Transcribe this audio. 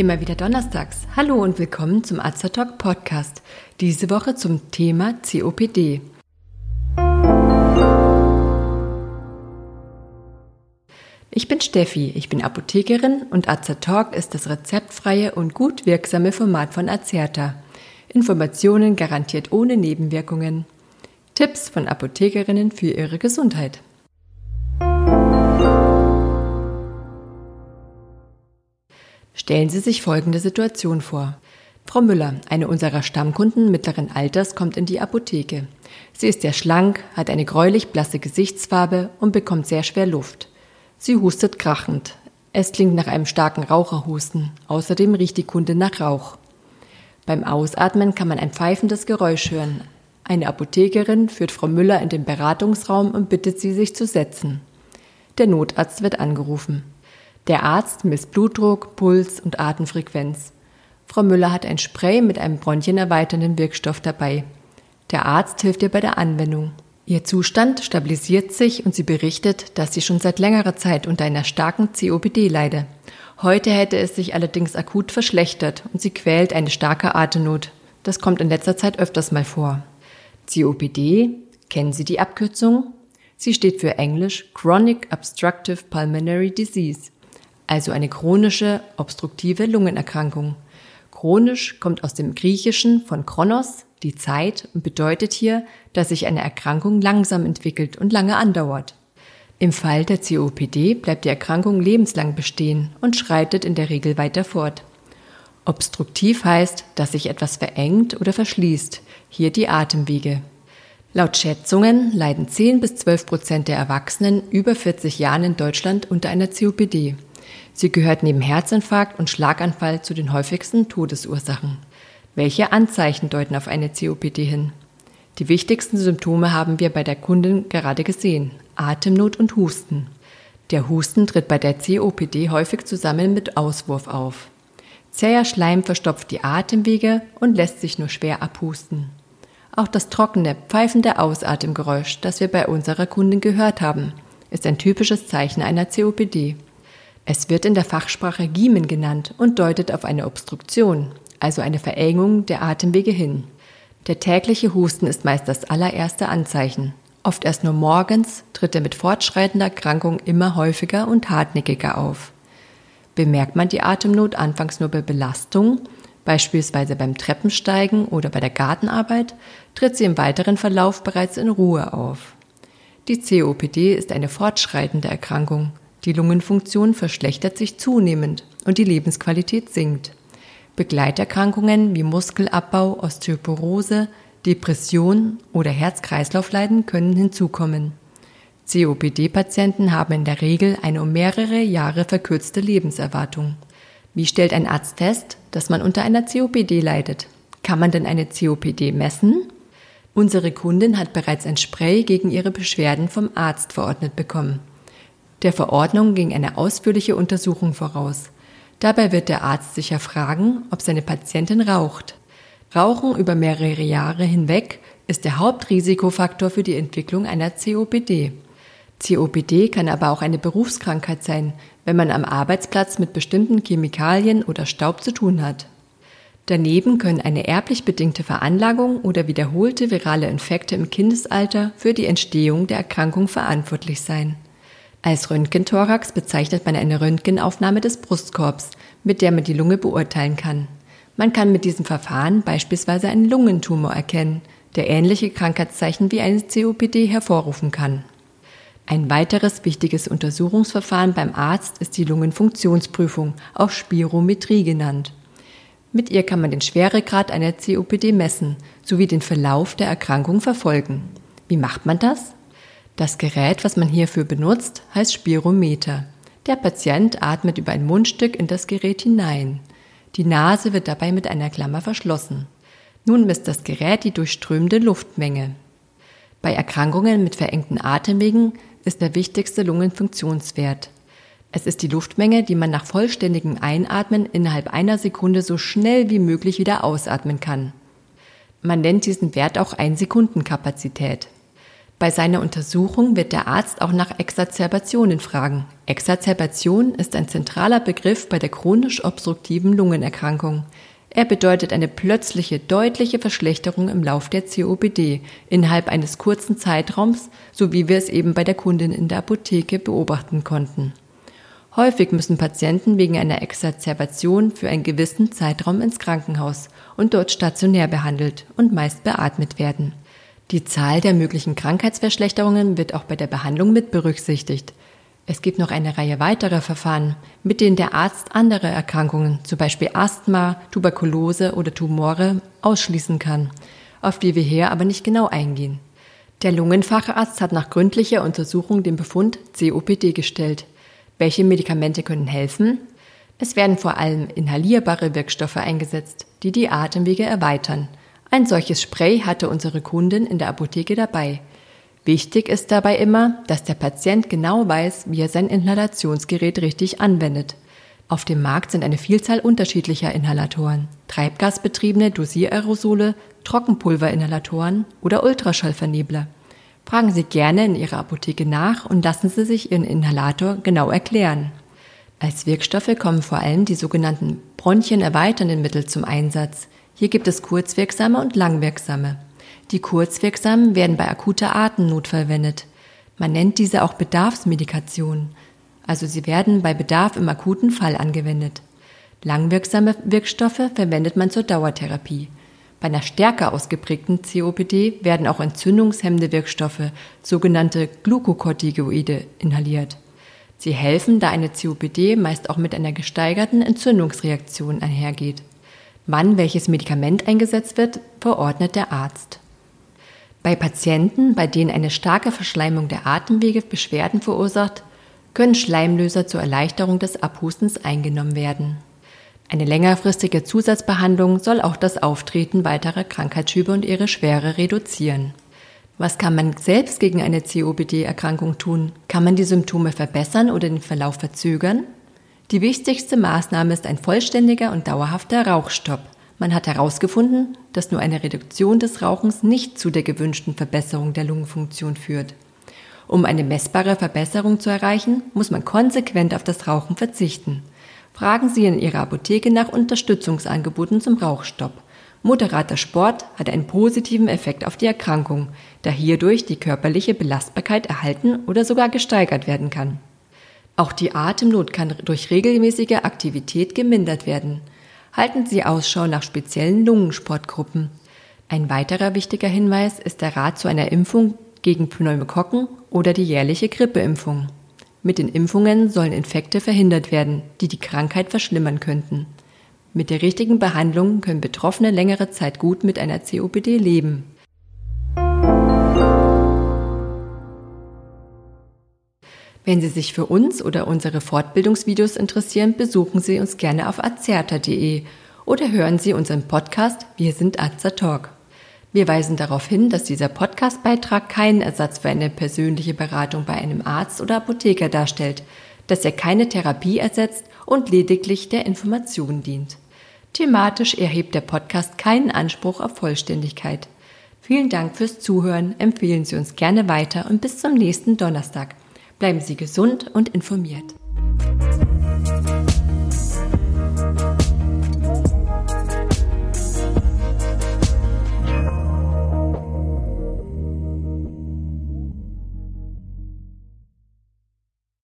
Immer wieder donnerstags. Hallo und willkommen zum Azertalk Podcast. Diese Woche zum Thema COPD. Ich bin Steffi, ich bin Apothekerin und Azertalk ist das rezeptfreie und gut wirksame Format von Azerta. Informationen garantiert ohne Nebenwirkungen. Tipps von Apothekerinnen für ihre Gesundheit. Stellen Sie sich folgende Situation vor. Frau Müller, eine unserer Stammkunden mittleren Alters, kommt in die Apotheke. Sie ist sehr schlank, hat eine gräulich blasse Gesichtsfarbe und bekommt sehr schwer Luft. Sie hustet krachend. Es klingt nach einem starken Raucherhusten. Außerdem riecht die Kunde nach Rauch. Beim Ausatmen kann man ein pfeifendes Geräusch hören. Eine Apothekerin führt Frau Müller in den Beratungsraum und bittet sie, sich zu setzen. Der Notarzt wird angerufen. Der Arzt misst Blutdruck, Puls und Atemfrequenz. Frau Müller hat ein Spray mit einem bronchienerweiternden Wirkstoff dabei. Der Arzt hilft ihr bei der Anwendung. Ihr Zustand stabilisiert sich und sie berichtet, dass sie schon seit längerer Zeit unter einer starken COPD leide. Heute hätte es sich allerdings akut verschlechtert und sie quält eine starke Atemnot. Das kommt in letzter Zeit öfters mal vor. COPD, kennen Sie die Abkürzung? Sie steht für Englisch Chronic Obstructive Pulmonary Disease also eine chronische obstruktive Lungenerkrankung. Chronisch kommt aus dem Griechischen von Chronos, die Zeit, und bedeutet hier, dass sich eine Erkrankung langsam entwickelt und lange andauert. Im Fall der COPD bleibt die Erkrankung lebenslang bestehen und schreitet in der Regel weiter fort. Obstruktiv heißt, dass sich etwas verengt oder verschließt, hier die Atemwege. Laut Schätzungen leiden 10 bis 12 Prozent der Erwachsenen über 40 Jahren in Deutschland unter einer COPD. Sie gehört neben Herzinfarkt und Schlaganfall zu den häufigsten Todesursachen. Welche Anzeichen deuten auf eine COPD hin? Die wichtigsten Symptome haben wir bei der Kundin gerade gesehen. Atemnot und Husten. Der Husten tritt bei der COPD häufig zusammen mit Auswurf auf. Zäher Schleim verstopft die Atemwege und lässt sich nur schwer abhusten. Auch das trockene, pfeifende Ausatemgeräusch, das wir bei unserer Kundin gehört haben, ist ein typisches Zeichen einer COPD. Es wird in der Fachsprache Giemen genannt und deutet auf eine Obstruktion, also eine Verengung der Atemwege hin. Der tägliche Husten ist meist das allererste Anzeichen. Oft erst nur morgens tritt er mit fortschreitender Erkrankung immer häufiger und hartnäckiger auf. Bemerkt man die Atemnot anfangs nur bei Belastung, beispielsweise beim Treppensteigen oder bei der Gartenarbeit, tritt sie im weiteren Verlauf bereits in Ruhe auf. Die COPD ist eine fortschreitende Erkrankung. Die Lungenfunktion verschlechtert sich zunehmend und die Lebensqualität sinkt. Begleiterkrankungen wie Muskelabbau, Osteoporose, Depression oder Herz-Kreislauf-Leiden können hinzukommen. COPD-Patienten haben in der Regel eine um mehrere Jahre verkürzte Lebenserwartung. Wie stellt ein Arzt fest, dass man unter einer COPD leidet? Kann man denn eine COPD messen? Unsere Kundin hat bereits ein Spray gegen ihre Beschwerden vom Arzt verordnet bekommen. Der Verordnung ging eine ausführliche Untersuchung voraus. Dabei wird der Arzt sicher fragen, ob seine Patientin raucht. Rauchen über mehrere Jahre hinweg ist der Hauptrisikofaktor für die Entwicklung einer COPD. COPD kann aber auch eine Berufskrankheit sein, wenn man am Arbeitsplatz mit bestimmten Chemikalien oder Staub zu tun hat. Daneben können eine erblich bedingte Veranlagung oder wiederholte virale Infekte im Kindesalter für die Entstehung der Erkrankung verantwortlich sein. Als Röntgenthorax bezeichnet man eine Röntgenaufnahme des Brustkorbs, mit der man die Lunge beurteilen kann. Man kann mit diesem Verfahren beispielsweise einen Lungentumor erkennen, der ähnliche Krankheitszeichen wie eine COPD hervorrufen kann. Ein weiteres wichtiges Untersuchungsverfahren beim Arzt ist die Lungenfunktionsprüfung, auch Spirometrie genannt. Mit ihr kann man den Schweregrad einer COPD messen sowie den Verlauf der Erkrankung verfolgen. Wie macht man das? Das Gerät, was man hierfür benutzt, heißt Spirometer. Der Patient atmet über ein Mundstück in das Gerät hinein. Die Nase wird dabei mit einer Klammer verschlossen. Nun misst das Gerät die durchströmende Luftmenge. Bei Erkrankungen mit verengten Atemwegen ist der wichtigste Lungenfunktionswert. Es ist die Luftmenge, die man nach vollständigem Einatmen innerhalb einer Sekunde so schnell wie möglich wieder ausatmen kann. Man nennt diesen Wert auch Einsekundenkapazität. Bei seiner Untersuchung wird der Arzt auch nach Exazerbationen fragen. Exazerbation ist ein zentraler Begriff bei der chronisch obstruktiven Lungenerkrankung. Er bedeutet eine plötzliche, deutliche Verschlechterung im Lauf der COPD innerhalb eines kurzen Zeitraums, so wie wir es eben bei der Kundin in der Apotheke beobachten konnten. Häufig müssen Patienten wegen einer Exazerbation für einen gewissen Zeitraum ins Krankenhaus und dort stationär behandelt und meist beatmet werden. Die Zahl der möglichen Krankheitsverschlechterungen wird auch bei der Behandlung mit berücksichtigt. Es gibt noch eine Reihe weiterer Verfahren, mit denen der Arzt andere Erkrankungen, zum Beispiel Asthma, Tuberkulose oder Tumore, ausschließen kann, auf die wir hier aber nicht genau eingehen. Der Lungenfacharzt hat nach gründlicher Untersuchung den Befund COPD gestellt. Welche Medikamente können helfen? Es werden vor allem inhalierbare Wirkstoffe eingesetzt, die die Atemwege erweitern – ein solches Spray hatte unsere Kundin in der Apotheke dabei. Wichtig ist dabei immer, dass der Patient genau weiß, wie er sein Inhalationsgerät richtig anwendet. Auf dem Markt sind eine Vielzahl unterschiedlicher Inhalatoren, treibgasbetriebene Dosiererosole, Trockenpulverinhalatoren oder Ultraschallvernebler. Fragen Sie gerne in Ihrer Apotheke nach und lassen Sie sich Ihren Inhalator genau erklären. Als Wirkstoffe kommen vor allem die sogenannten bronchienerweiternden Mittel zum Einsatz. Hier gibt es kurzwirksame und langwirksame. Die kurzwirksamen werden bei akuter Atemnot verwendet. Man nennt diese auch Bedarfsmedikation. Also sie werden bei Bedarf im akuten Fall angewendet. Langwirksame Wirkstoffe verwendet man zur Dauertherapie. Bei einer stärker ausgeprägten COPD werden auch entzündungshemmende Wirkstoffe, sogenannte Glukokortikoide, inhaliert. Sie helfen, da eine COPD meist auch mit einer gesteigerten Entzündungsreaktion einhergeht. Wann welches Medikament eingesetzt wird, verordnet der Arzt. Bei Patienten, bei denen eine starke Verschleimung der Atemwege Beschwerden verursacht, können Schleimlöser zur Erleichterung des Abhustens eingenommen werden. Eine längerfristige Zusatzbehandlung soll auch das Auftreten weiterer Krankheitsschübe und ihre Schwere reduzieren. Was kann man selbst gegen eine COPD-Erkrankung tun? Kann man die Symptome verbessern oder den Verlauf verzögern? Die wichtigste Maßnahme ist ein vollständiger und dauerhafter Rauchstopp. Man hat herausgefunden, dass nur eine Reduktion des Rauchens nicht zu der gewünschten Verbesserung der Lungenfunktion führt. Um eine messbare Verbesserung zu erreichen, muss man konsequent auf das Rauchen verzichten. Fragen Sie in Ihrer Apotheke nach Unterstützungsangeboten zum Rauchstopp. Moderater Sport hat einen positiven Effekt auf die Erkrankung, da hierdurch die körperliche Belastbarkeit erhalten oder sogar gesteigert werden kann. Auch die Atemnot kann durch regelmäßige Aktivität gemindert werden. Halten Sie Ausschau nach speziellen Lungensportgruppen. Ein weiterer wichtiger Hinweis ist der Rat zu einer Impfung gegen Pneumokokken oder die jährliche Grippeimpfung. Mit den Impfungen sollen Infekte verhindert werden, die die Krankheit verschlimmern könnten. Mit der richtigen Behandlung können Betroffene längere Zeit gut mit einer COPD leben. Wenn Sie sich für uns oder unsere Fortbildungsvideos interessieren, besuchen Sie uns gerne auf azerta.de oder hören Sie unseren Podcast Wir sind Azertalk. Wir weisen darauf hin, dass dieser Podcastbeitrag keinen Ersatz für eine persönliche Beratung bei einem Arzt oder Apotheker darstellt, dass er keine Therapie ersetzt und lediglich der Information dient. Thematisch erhebt der Podcast keinen Anspruch auf Vollständigkeit. Vielen Dank fürs Zuhören, empfehlen Sie uns gerne weiter und bis zum nächsten Donnerstag. Bleiben Sie gesund und informiert.